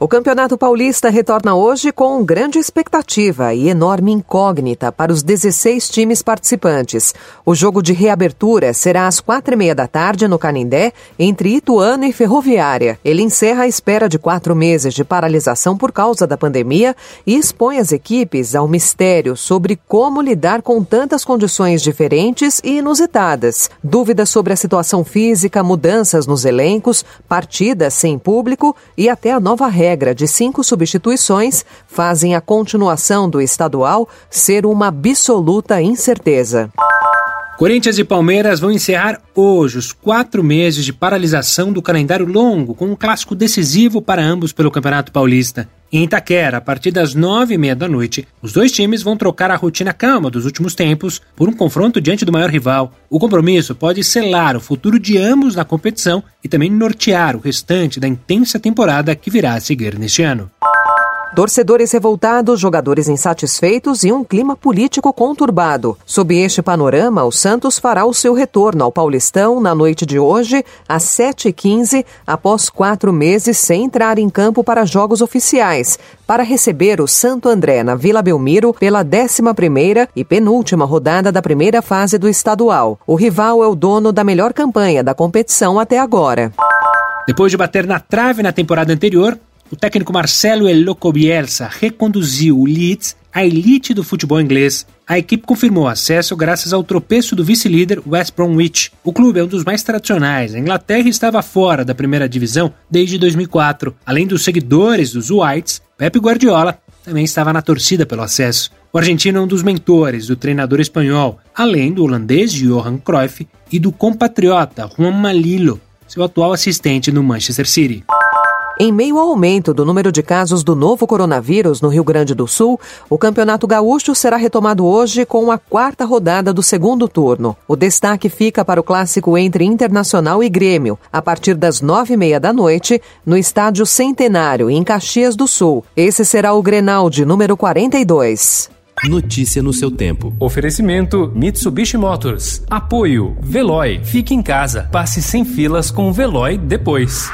O Campeonato Paulista retorna hoje com grande expectativa e enorme incógnita para os 16 times participantes. O jogo de reabertura será às quatro e meia da tarde no Canindé, entre Ituano e Ferroviária. Ele encerra a espera de quatro meses de paralisação por causa da pandemia e expõe as equipes ao mistério sobre como lidar com tantas condições diferentes e inusitadas. Dúvidas sobre a situação física, mudanças nos elencos, partidas sem público e até a nova regra regra de cinco substituições fazem a continuação do estadual ser uma absoluta incerteza. Corinthians e Palmeiras vão encerrar hoje os quatro meses de paralisação do calendário longo, com um clássico decisivo para ambos pelo Campeonato Paulista. Em Itaquera, a partir das nove e meia da noite, os dois times vão trocar a rotina calma dos últimos tempos por um confronto diante do maior rival. O compromisso pode selar o futuro de ambos na competição e também nortear o restante da intensa temporada que virá a seguir neste ano. Torcedores revoltados, jogadores insatisfeitos e um clima político conturbado. Sob este panorama, o Santos fará o seu retorno ao Paulistão na noite de hoje, às 7h15, após quatro meses sem entrar em campo para jogos oficiais, para receber o Santo André na Vila Belmiro pela 11 e penúltima rodada da primeira fase do estadual. O rival é o dono da melhor campanha da competição até agora. Depois de bater na trave na temporada anterior, o técnico Marcelo Eloco Bielsa reconduziu o Leeds à elite do futebol inglês. A equipe confirmou acesso graças ao tropeço do vice-líder West Bromwich. O clube é um dos mais tradicionais. A Inglaterra estava fora da primeira divisão desde 2004. Além dos seguidores dos Whites, Pep Guardiola também estava na torcida pelo acesso. O argentino é um dos mentores do treinador espanhol, além do holandês Johan Cruyff e do compatriota Juan Malilo, seu atual assistente no Manchester City. Em meio ao aumento do número de casos do novo coronavírus no Rio Grande do Sul, o Campeonato Gaúcho será retomado hoje com a quarta rodada do segundo turno. O destaque fica para o clássico entre Internacional e Grêmio, a partir das nove e meia da noite, no Estádio Centenário, em Caxias do Sul. Esse será o Grenal de número 42. Notícia no seu tempo. Oferecimento Mitsubishi Motors. Apoio Veloy. Fique em casa. Passe sem filas com o Veloy depois.